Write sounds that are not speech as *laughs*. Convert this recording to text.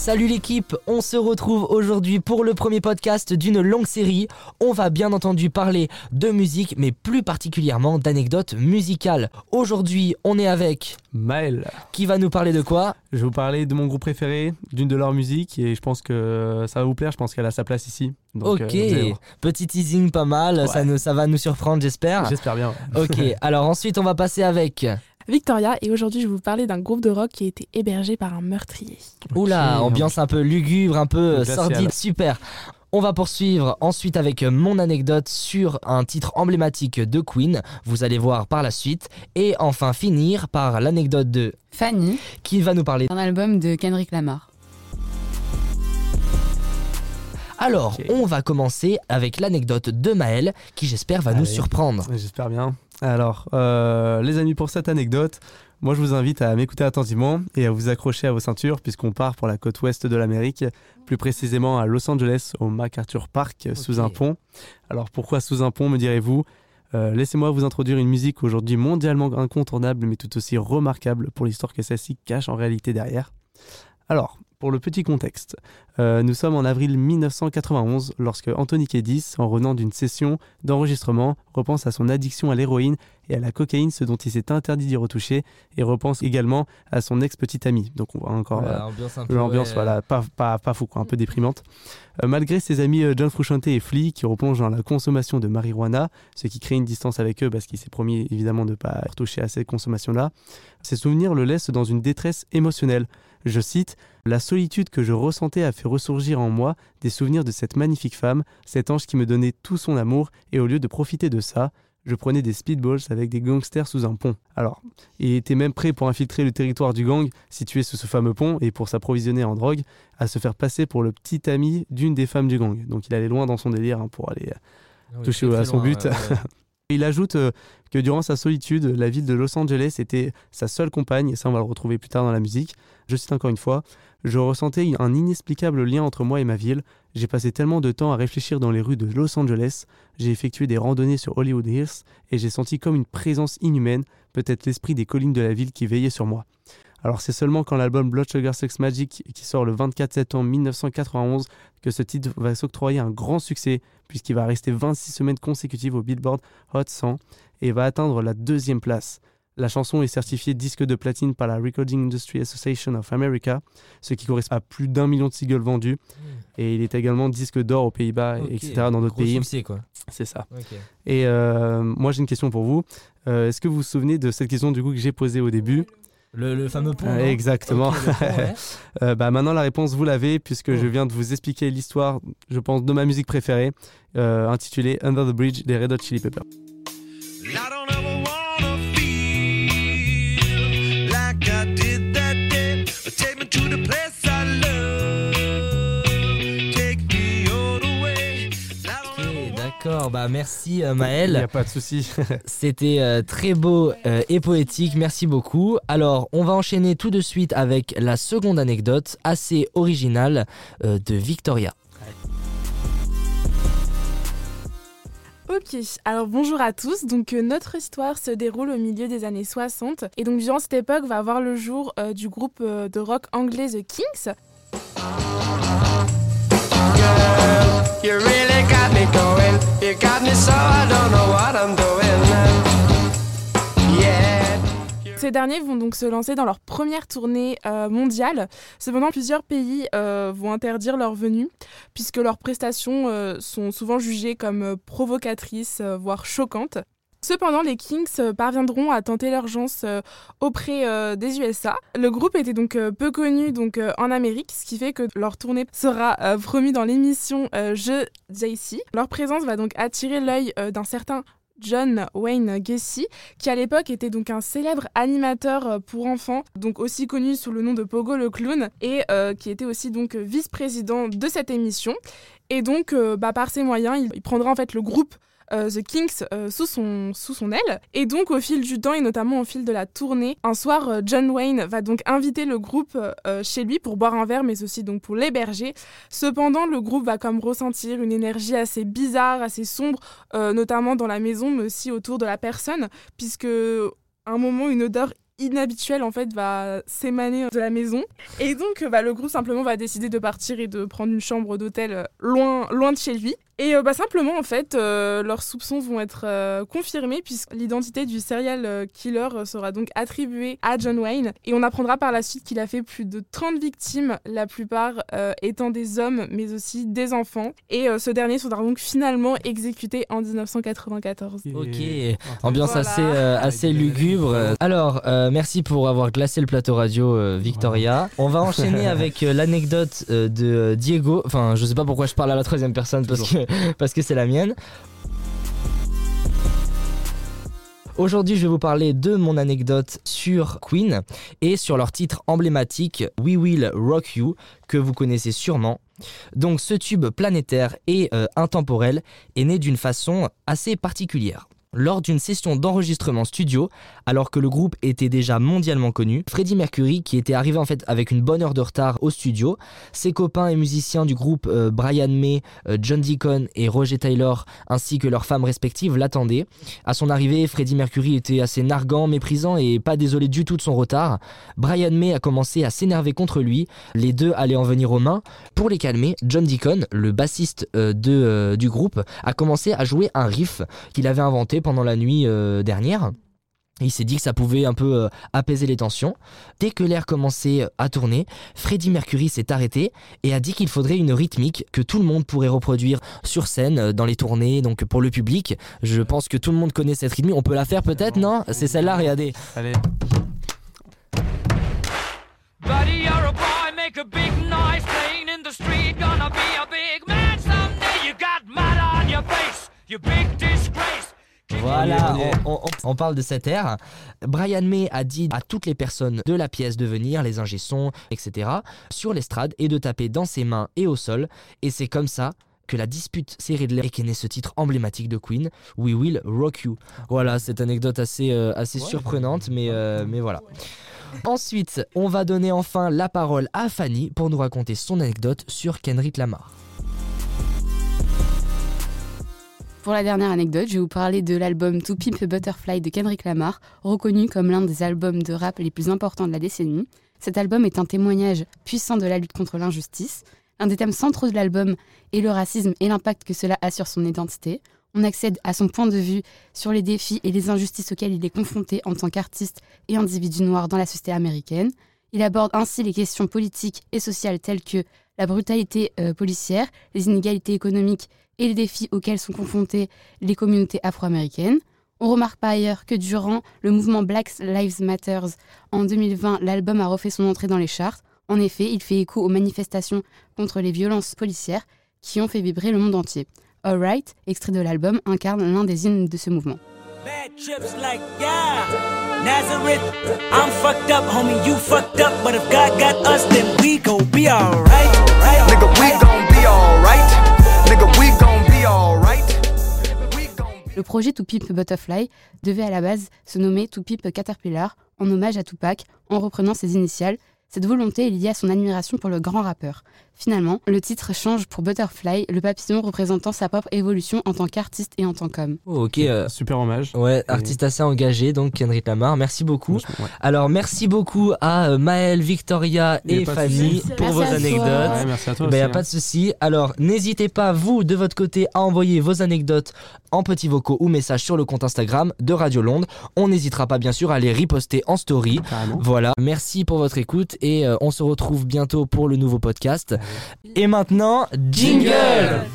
Salut l'équipe, on se retrouve aujourd'hui pour le premier podcast d'une longue série. On va bien entendu parler de musique, mais plus particulièrement d'anecdotes musicales. Aujourd'hui, on est avec Maël. Qui va nous parler de quoi? Je vais vous parler de mon groupe préféré, d'une de leurs musiques, et je pense que ça va vous plaire, je pense qu'elle a sa place ici. ok, euh, petit teasing pas mal, ça, ça va nous surprendre j'espère. J'espère bien. ok, *laughs* alors ensuite on va passer avec... Victoria et aujourd'hui je vais vous parler d'un groupe de rock qui a été hébergé par un meurtrier. Oula, ambiance un peu lugubre, un peu sordide, super. On va poursuivre ensuite avec mon anecdote sur un titre emblématique de Queen, vous allez voir par la suite, et enfin finir par l'anecdote de Fanny, qui va nous parler d'un album de Kendrick Lamar. Alors, on va commencer avec l'anecdote de Maël, qui j'espère va nous surprendre. J'espère bien. Alors, euh, les amis, pour cette anecdote, moi je vous invite à m'écouter attentivement et à vous accrocher à vos ceintures puisqu'on part pour la côte ouest de l'Amérique, plus précisément à Los Angeles, au MacArthur Park, sous un pont. Alors pourquoi sous un pont, me direz-vous? Euh, Laissez-moi vous introduire une musique aujourd'hui mondialement incontournable mais tout aussi remarquable pour l'histoire que celle-ci cache en réalité derrière. Alors, pour le petit contexte, euh, nous sommes en avril 1991 lorsque Anthony Kiedis, en revenant d'une session d'enregistrement, repense à son addiction à l'héroïne et à la cocaïne, ce dont il s'est interdit d'y retoucher, et repense également à son ex-petite amie. Donc on voit encore l'ambiance, voilà, pas, pas, pas, fou, quoi, un peu déprimante. Euh, malgré ses amis John Frusciante et Flea qui replongent dans la consommation de marijuana, ce qui crée une distance avec eux parce qu'il s'est promis évidemment de ne pas retoucher à cette consommation-là, ses souvenirs le laissent dans une détresse émotionnelle. Je cite La solitude que je ressentais a fait ressurgir en moi des souvenirs de cette magnifique femme, cet ange qui me donnait tout son amour, et au lieu de profiter de ça, je prenais des speedballs avec des gangsters sous un pont. Alors, il était même prêt pour infiltrer le territoire du gang situé sous ce fameux pont et pour s'approvisionner en drogue, à se faire passer pour le petit ami d'une des femmes du gang. Donc il allait loin dans son délire hein, pour aller ah toucher à son but. *laughs* Il ajoute euh, que durant sa solitude, la ville de Los Angeles était sa seule compagne, et ça on va le retrouver plus tard dans la musique. Je cite encore une fois, je ressentais un inexplicable lien entre moi et ma ville. J'ai passé tellement de temps à réfléchir dans les rues de Los Angeles, j'ai effectué des randonnées sur Hollywood Hills, et j'ai senti comme une présence inhumaine, peut-être l'esprit des collines de la ville qui veillait sur moi. Alors c'est seulement quand l'album Blood Sugar Sex Magic, qui sort le 24 septembre 1991, que ce titre va s'octroyer un grand succès, puisqu'il va rester 26 semaines consécutives au Billboard Hot 100 et va atteindre la deuxième place. La chanson est certifiée disque de platine par la Recording Industry Association of America, ce qui correspond à plus d'un million de singles vendus. Hmm. Et il est également disque d'or aux Pays-Bas, etc. dans d'autres pays. C'est ça. Et euh, moi j'ai une question pour vous. Euh, est-ce que vous vous souvenez de cette question du coup que j'ai posée au début? Le, fameux pont. exactement. *laughs* Euh, bah, maintenant, la réponse, vous l'avez, puisque je oh. viens de vous expliquer l'histoire, je pense, de ma musique préférée, euh, intitulée Under the Bridge des Red Hot Chili Peppers. Bah merci euh, Maël. Il n'y a pas de souci. *laughs* C'était euh, très beau euh, et poétique, merci beaucoup. Alors, on va enchaîner tout de suite avec la seconde anecdote assez originale de Victoria. Ok, alors bonjour à tous. Donc notre histoire se déroule au milieu des années 60 et donc durant cette époque va voir le jour du groupe de rock anglais The Kings. Ces derniers vont donc se lancer dans leur première tournée euh, mondiale. Cependant, plusieurs pays euh, vont interdire leur venue puisque leurs prestations euh, sont souvent jugées comme provocatrices, voire choquantes. Cependant, les Kings parviendront à tenter leur chance auprès des USA. Le groupe était donc peu connu donc en Amérique, ce qui fait que leur tournée sera promis dans l'émission Je JC. Leur présence va donc attirer l'œil d'un certain John Wayne Gacy, qui à l'époque était donc un célèbre animateur pour enfants, donc aussi connu sous le nom de Pogo le clown, et qui était aussi donc vice-président de cette émission. Et donc, bah, par ses moyens, il prendra en fait le groupe euh, The Kings euh, sous, son, aile. Et donc au fil du temps et notamment au fil de la tournée, un soir, euh, John Wayne va donc inviter le groupe chez lui pour boire un verre, mais aussi donc pour l'héberger. Cependant, le groupe va comme ressentir une énergie assez bizarre, assez sombre, notamment dans la maison, mais aussi autour de la personne, puisque un moment, une odeur inhabituelle en fait va s'émaner de la maison et donc bah, le groupe simplement va décider de partir et de prendre une chambre d'hôtel loin, loin de chez lui et euh, bah, simplement, en fait, euh, leurs soupçons vont être euh, confirmés puisque l'identité du serial killer sera donc attribuée à John Wayne. Et on apprendra par la suite qu'il a fait plus de 30 victimes, la plupart étant des hommes, mais aussi des enfants. Et ce dernier sera donc finalement exécuté en 1994. Ok, ambiance assez, assez lugubre. Alors, merci pour avoir glacé le plateau radio, Victoria. On va enchaîner *laughs* avec l'anecdote de Diego. Enfin, je sais pas pourquoi je parle à la troisième personne parce que *laughs* parce que c'est la mienne. Aujourd'hui, je vais vous parler de mon anecdote sur Queen et sur leur titre emblématique We Will Rock You, que vous connaissez sûrement. Donc ce tube planétaire et euh, intemporel est né d'une façon assez particulière. Lors d'une session d'enregistrement studio, alors que le groupe était déjà mondialement connu, Freddie Mercury, qui était arrivé en fait avec une bonne heure de retard au studio, ses copains et musiciens du groupe euh, Brian May, euh, John Deacon et Roger Taylor, ainsi que leurs femmes respectives, l'attendaient. À son arrivée, Freddie Mercury était assez narguant, méprisant et pas désolé du tout de son retard. Brian May a commencé à s'énerver contre lui, les deux allaient en venir aux mains. Pour les calmer, John Deacon, le bassiste euh, du groupe, a commencé à jouer un riff qu'il avait inventé pendant la nuit euh, dernière. Il s'est dit que ça pouvait un peu euh, apaiser les tensions. Dès que l'air commençait à tourner, Freddie Mercury s'est arrêté et a dit qu'il faudrait une rythmique que tout le monde pourrait reproduire sur scène euh, dans les tournées, donc pour le public. Je pense que tout le monde connaît cette rythmique. On peut la faire peut-être, non? C'est celle-là, regardez. Allez. Voilà, on, parle de cette ère. Brian May a dit à toutes les personnes de la pièce de venir, les ingé etc., sur l'estrade et de taper dans ses mains et au sol. Et c'est comme ça que la dispute série de l'air qu'est né ce titre emblématique de Queen, We Will Rock You. Voilà, cette anecdote assez, euh, assez surprenante, mais, euh, mais voilà. Ensuite, on va donner enfin la parole à Fanny pour nous raconter son anecdote sur Kendrick Lamar. Pour la dernière anecdote, je vais vous parler de l'album To Pimp a Butterfly de Kendrick Lamar, reconnu comme l'un des albums de rap les plus importants de la décennie. Cet album est un témoignage puissant de la lutte contre l'injustice. Un des thèmes centraux de l'album est le racisme et l'impact que cela a sur son identité. On accède à son point de vue sur les défis et les injustices auxquels il est confronté en tant qu'artiste et individu noir dans la société américaine. Il aborde ainsi les questions politiques et sociales telles que la brutalité euh, policière, les inégalités économiques et les défis auxquels sont confrontées les communautés afro-américaines. On remarque par ailleurs que durant le mouvement Black Lives Matter en 2020, l'album a refait son entrée dans les charts. En effet, il fait écho aux manifestations contre les violences policières qui ont fait vibrer le monde entier. Alright, extrait de l'album, incarne l'un des hymnes de ce mouvement. Le projet To Butterfly devait à la base se nommer To Caterpillar en hommage à Tupac en reprenant ses initiales. Cette volonté est liée à son admiration pour le grand rappeur. Finalement, le titre change pour Butterfly, le papillon représentant sa propre évolution en tant qu'artiste et en tant qu'homme. Oh, ok. Euh, super hommage. Ouais, artiste assez engagé, donc Kendrick Lamar. Merci beaucoup. Alors, merci beaucoup à euh, Maël, Victoria et Fanny pour vos anecdotes. Ouais, merci à toi. Il n'y a hein. pas de souci. Alors, n'hésitez pas, vous, de votre côté, à envoyer vos anecdotes en petits vocaux ou messages sur le compte Instagram de Radio Londres. On n'hésitera pas, bien sûr, à les reposter en story. Voilà. Merci pour votre écoute et euh, on se retrouve bientôt pour le nouveau podcast. Et maintenant, jingle